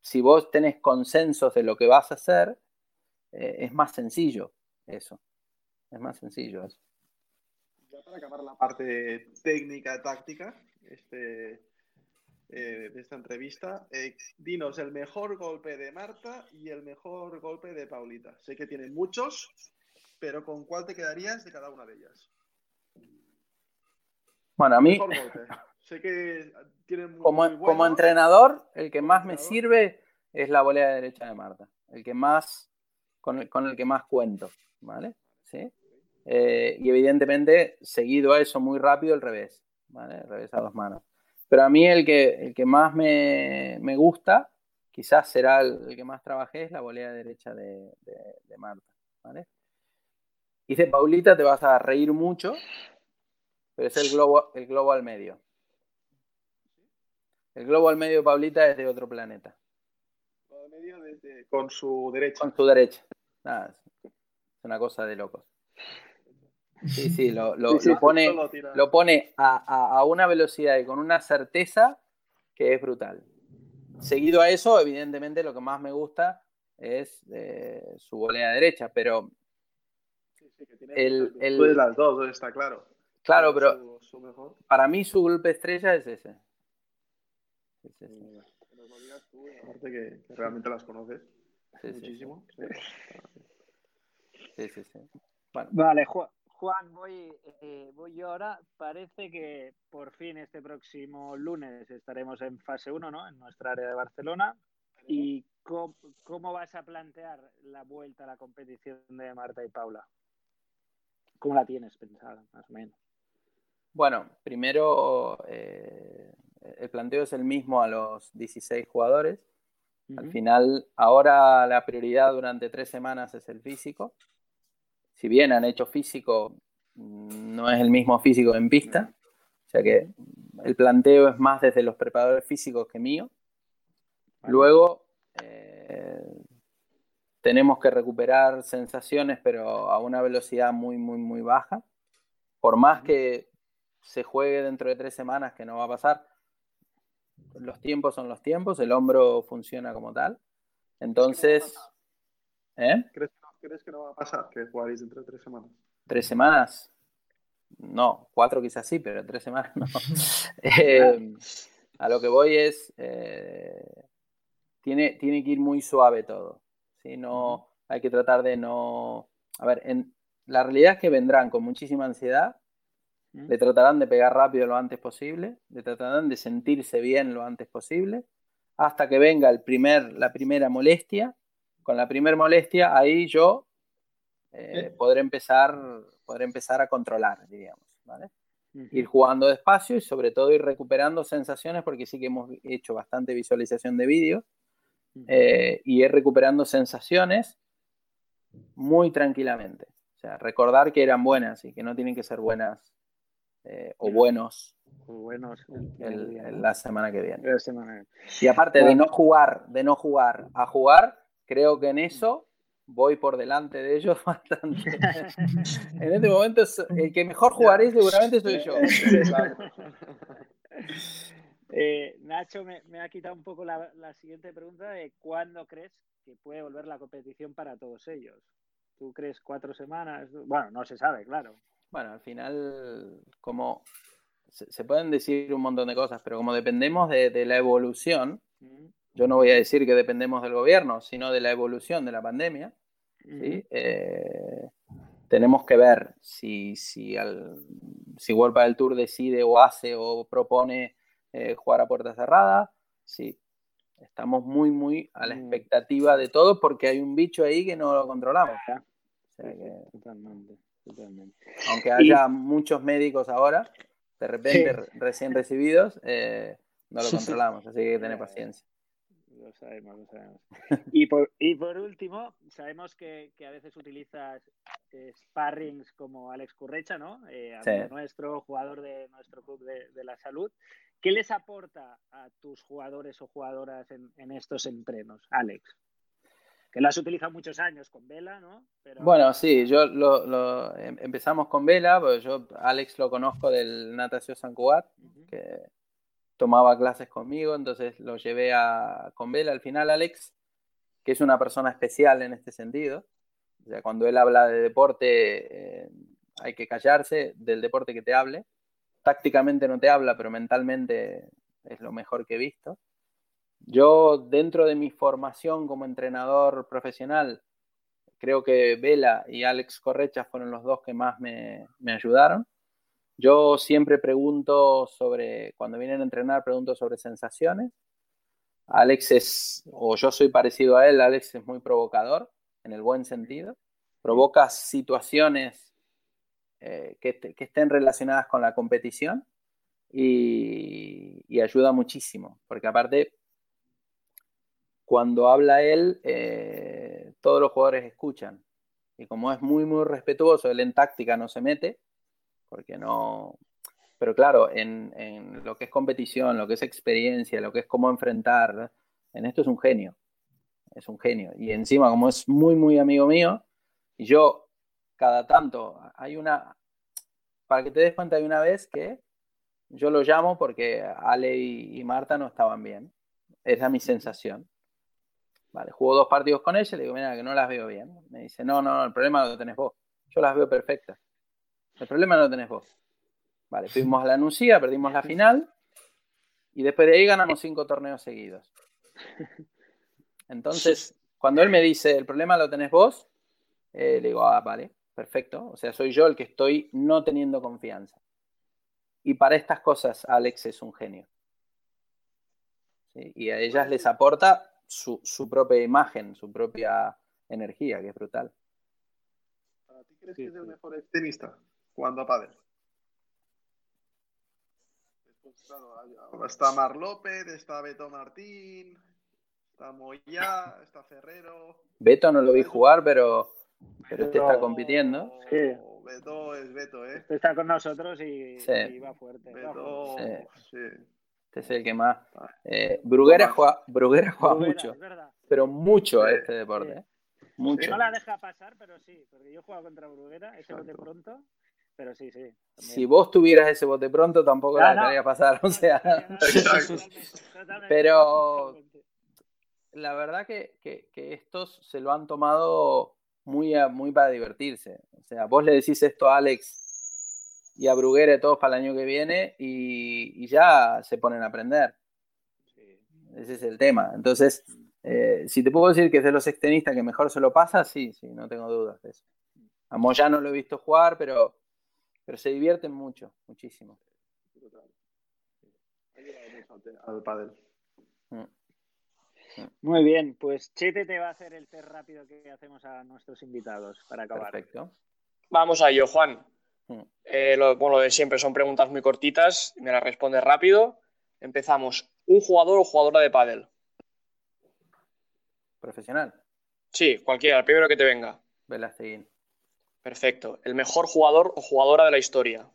si vos tenés consensos de lo que vas a hacer, eh, es más sencillo eso. Es más sencillo eso. Ya para acabar la parte técnica, táctica, este, eh, de esta entrevista, eh, dinos el mejor golpe de Marta y el mejor golpe de Paulita. Sé que tienen muchos, pero ¿con cuál te quedarías de cada una de ellas? Bueno, a mí, sé que tienen como, como entrenador, el que más me sirve es la volea derecha de Marta, el que más, con el, con el que más cuento, ¿vale? ¿Sí? Eh, y evidentemente, seguido a eso muy rápido, el revés, ¿vale? El revés a dos manos. Pero a mí el que, el que más me, me gusta, quizás será el, que más trabajé, es la volea derecha de, de, de Marta, ¿vale? Dice Paulita, te vas a reír mucho, pero es el globo, el globo al medio. El globo al medio de Paulita es de otro planeta. Al medio con su derecha. Con su derecha. es una cosa de locos. Sí, sí, lo, pone, lo pone a, una velocidad y con una certeza que es brutal. Seguido a eso, evidentemente, lo que más me gusta es eh, su volea derecha, pero el, de las dos, está claro. Claro, pero para mí su golpe estrella es ese. Es ese. aparte que, realmente las conoces muchísimo. Sí, sí, sí. Vale, Juan, voy, eh, voy yo ahora. Parece que por fin este próximo lunes estaremos en fase 1, ¿no? En nuestra área de Barcelona. ¿Y cómo, cómo vas a plantear la vuelta a la competición de Marta y Paula? ¿Cómo la tienes pensada, más o menos? Bueno, primero eh, el planteo es el mismo a los 16 jugadores. Al final, ahora la prioridad durante tres semanas es el físico, si bien han hecho físico, no es el mismo físico en pista. O sea que el planteo es más desde los preparadores físicos que mío. Luego eh, tenemos que recuperar sensaciones, pero a una velocidad muy, muy, muy baja. Por más que se juegue dentro de tres semanas, que no va a pasar, los tiempos son los tiempos, el hombro funciona como tal. Entonces, ¿eh? ¿Crees, que no va a pasar que jugaréis dentro de tres semanas? ¿Tres semanas? No, cuatro quizás sí, pero tres semanas no. <laughs> Eh, a lo que voy es, eh, tiene, tiene que ir muy suave todo. ¿Sí? No, hay que tratar de no... A ver, en, la realidad es que vendrán con muchísima ansiedad, le tratarán de pegar rápido lo antes posible, le tratarán de sentirse bien lo antes posible, hasta que venga el primer, la primera molestia. Con la primera molestia, ahí yo eh, podré, empezar, podré empezar a controlar, diríamos. ¿vale? Ir jugando despacio y sobre todo ir recuperando sensaciones, porque sí que hemos hecho bastante visualización de vídeo, eh, y ir recuperando sensaciones muy tranquilamente. O sea, recordar que eran buenas y que no tienen que ser buenas eh, o buenos buenos la semana que viene. Y aparte de no jugar, de no jugar a jugar, creo que en eso voy por delante de ellos <laughs> bastante. en este momento el que mejor jugaré seguramente soy yo. <laughs> Eh, Nacho me, ha quitado un poco la, siguiente pregunta de cuándo crees que puede volver la competición para todos ellos. ¿Tú crees cuatro semanas? Bueno, no se sabe, claro. Bueno, al final, como se, pueden decir un montón de cosas, pero como dependemos de, la evolución, yo no voy a decir que dependemos del gobierno, sino de la evolución de la pandemia, eh, tenemos que ver si, si, al, si World del Tour decide o hace o propone eh, jugar a puerta cerrada, si estamos muy, muy a la expectativa de todo porque hay un bicho ahí que no lo controlamos. Aunque haya muchos médicos ahora, de repente recién recibidos, eh, no lo controlamos, así que tener paciencia. Lo sabemos, lo sabemos. Y por, y por último, sabemos que, que a veces utilizas eh, sparrings como Alex Currecha, ¿no? Eh, nuestro jugador de nuestro club de, de, la salud. ¿Qué les aporta a tus jugadores o jugadoras en, en estos entrenos, Alex? que lo has utilizado muchos años con Vela, ¿no? Bueno, sí, yo lo, em, empezamos con Vela, porque yo Alex lo conozco del Natación San Cubat, que tomaba clases conmigo, entonces lo llevé a, con Vela. Al final, Alex, que es una persona especial en este sentido, o sea, cuando él habla de deporte, eh, hay que callarse del deporte que te hable. Tácticamente no te habla, pero mentalmente es lo mejor que he visto. Yo, dentro de mi formación como entrenador profesional, creo que Vela y Alex Correcha fueron los dos que más me, ayudaron. Yo siempre pregunto sobre, cuando vienen a entrenar, pregunto sobre sensaciones. Alex es, o yo soy parecido a él, Alex es muy provocador, en el buen sentido. Provoca situaciones eh, que, estén relacionadas con la competición y, ayuda muchísimo, porque aparte cuando habla él, eh, todos los jugadores escuchan. Y como es muy, muy respetuoso, él en táctica no se mete, porque no... Pero claro, en, lo que es competición, lo que es experiencia, lo que es cómo enfrentar, en esto es un genio. Es un genio. Y encima, como es muy, muy amigo mío, y yo cada tanto, hay una... Para que te des cuenta, hay una vez que yo lo llamo porque Ale y, Marta no estaban bien. Esa es mi sensación. Vale, jugó dos partidos con ella, le digo, mira, que no las veo bien. Me dice, no, no, el problema lo tenés vos. Yo las veo perfectas. El problema no lo tenés vos. Vale, fuimos a la Nucía, perdimos la final y después de ahí ganamos cinco torneos seguidos. Entonces, cuando él me dice, el problema lo tenés vos, eh, le digo, ah, vale, perfecto. O sea, soy yo el que estoy no teniendo confianza. Y para estas cosas, Alex es un genio. Y a ellas les aporta su, propia imagen, su propia energía, que es brutal. ¿Para ti crees que es el mejor tenista jugando a pádel? está Mar López, está Beto Martín, está Moya, está Ferrero. Beto no lo vi jugar, pero pero este está compitiendo. Sí. Beto es Beto, ¿eh? Este está con nosotros y, va fuerte. Beto, sí. Este es el que más. Eh, Bruguera, juega, Bruguera juega mucho, pero mucho a este deporte. ¿eh? Mucho. No la deja pasar, pero sí, porque yo juego contra Bruguera, ese bote pronto, pero sí, sí. Si vos tuvieras ese bote pronto, tampoco la dejaría pasar, o sea. <laughs> <laughs> pero la verdad que, que, estos se lo han tomado muy, muy para divertirse. O sea, vos le decís esto a Alex y a Bruguera todos para el año que viene y, ya se ponen a aprender. Ese es el tema. Entonces, eh, si te puedo decir que es de los extenistas que mejor se lo pasa, sí, sí, no tengo dudas de eso. A Moya no lo he visto jugar, pero, pero se divierten mucho, muchísimo. Al pádel. Muy bien, pues Chete te va a hacer el test rápido que hacemos a nuestros invitados para acabar. Perfecto. Vamos a ello, Juan. Mm. Eh, lo, bueno, lo de siempre son preguntas muy cortitas, me las respondes rápido. Empezamos. ¿Un jugador o jugadora de pádel? ¿Profesional? Sí, cualquiera, el primero que te venga. Velasteguín. Perfecto. ¿El mejor jugador o jugadora de la historia?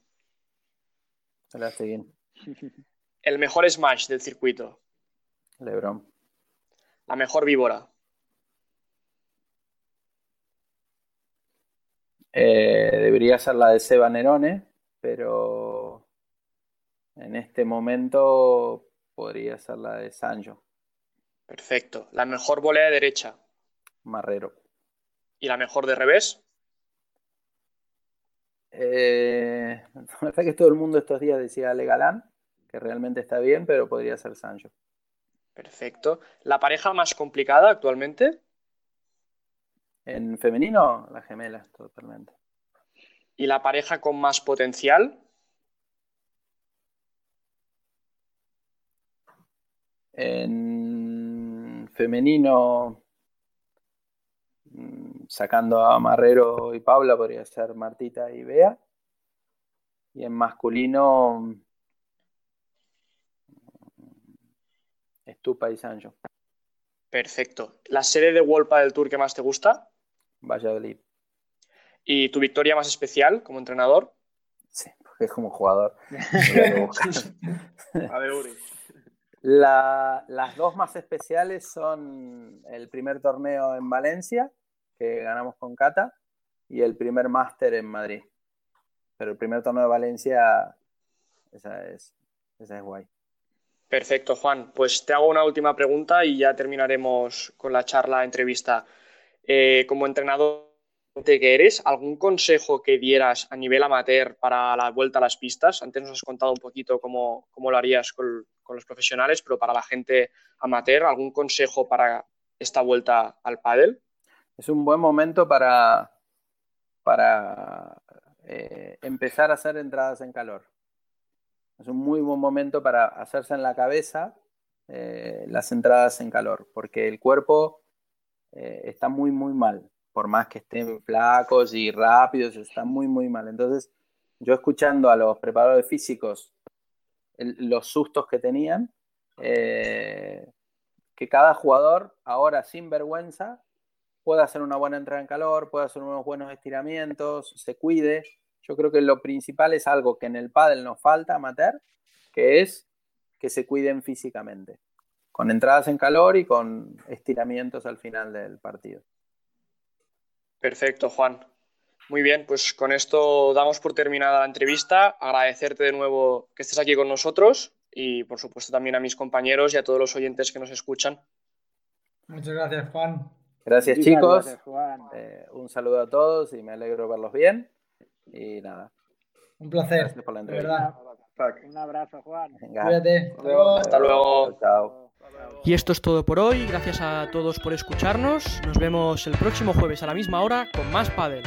Velasteguín. <laughs> ¿El mejor smash del circuito? Lebron. La mejor víbora. Eh, debería ser la de Seba Nerone, pero en este momento podría ser la de Sancho. Perfecto. La mejor volea de derecha. Marrero. ¿Y la mejor de revés? Eh, <laughs> la verdad que todo el mundo estos días decía Ale Galán, que realmente está bien, pero podría ser Sancho. Perfecto. ¿La pareja más complicada actualmente? En femenino, la gemela, totalmente. ¿Y la pareja con más potencial? En femenino, mm, sacando a Marrero y Paula, podría ser Martita y Bea. Y en masculino, Estupa y Sancho. Perfecto. ¿La serie de World del Tour que más te gusta? Valladolid. ¿Y tu victoria más especial como entrenador? Sí, porque es como jugador. <laughs> A ver, Uri. las dos más especiales son el primer torneo en Valencia, que ganamos con Cata, y el primer máster en Madrid. Pero el primer torneo de Valencia, esa es, esa es guay. Perfecto, Juan. Pues te hago una última pregunta y ya terminaremos con la charla, entrevista. Eh, como entrenador que eres, ¿algún consejo que dieras a nivel amateur para la vuelta a las pistas? Antes nos has contado un poquito cómo, lo harías con, los profesionales, pero para la gente amateur, ¿algún consejo para esta vuelta al pádel? Es un buen momento para, para eh, empezar a hacer entradas en calor. Es un muy buen momento para hacerse en la cabeza eh, las entradas en calor, porque el cuerpo eh, está muy, muy mal. Por más que estén flacos y rápidos, está muy, muy mal. Entonces, yo escuchando a los preparadores físicos los sustos que tenían, eh, que cada jugador ahora sin vergüenza pueda hacer una buena entrada en calor, pueda hacer unos buenos estiramientos, se cuide, yo creo que lo principal es algo que en el pádel nos falta, amateur, que es que se cuiden físicamente, con entradas en calor y con estiramientos al final del partido. Perfecto, Juan. Muy bien, pues con esto damos por terminada la entrevista. Agradecerte de nuevo que estés aquí con nosotros y por supuesto también a mis compañeros y a todos los oyentes que nos escuchan. Muchas gracias, Juan. Gracias, chicos. Eh, un saludo a todos y me alegro verlos bien. Y nada. Un placer. Por la verdad. Un abrazo, Juan. Cuídate. Hasta luego. Chao. Y esto es todo por hoy. Gracias a todos por escucharnos. Nos vemos el próximo jueves a la misma hora con más Padel.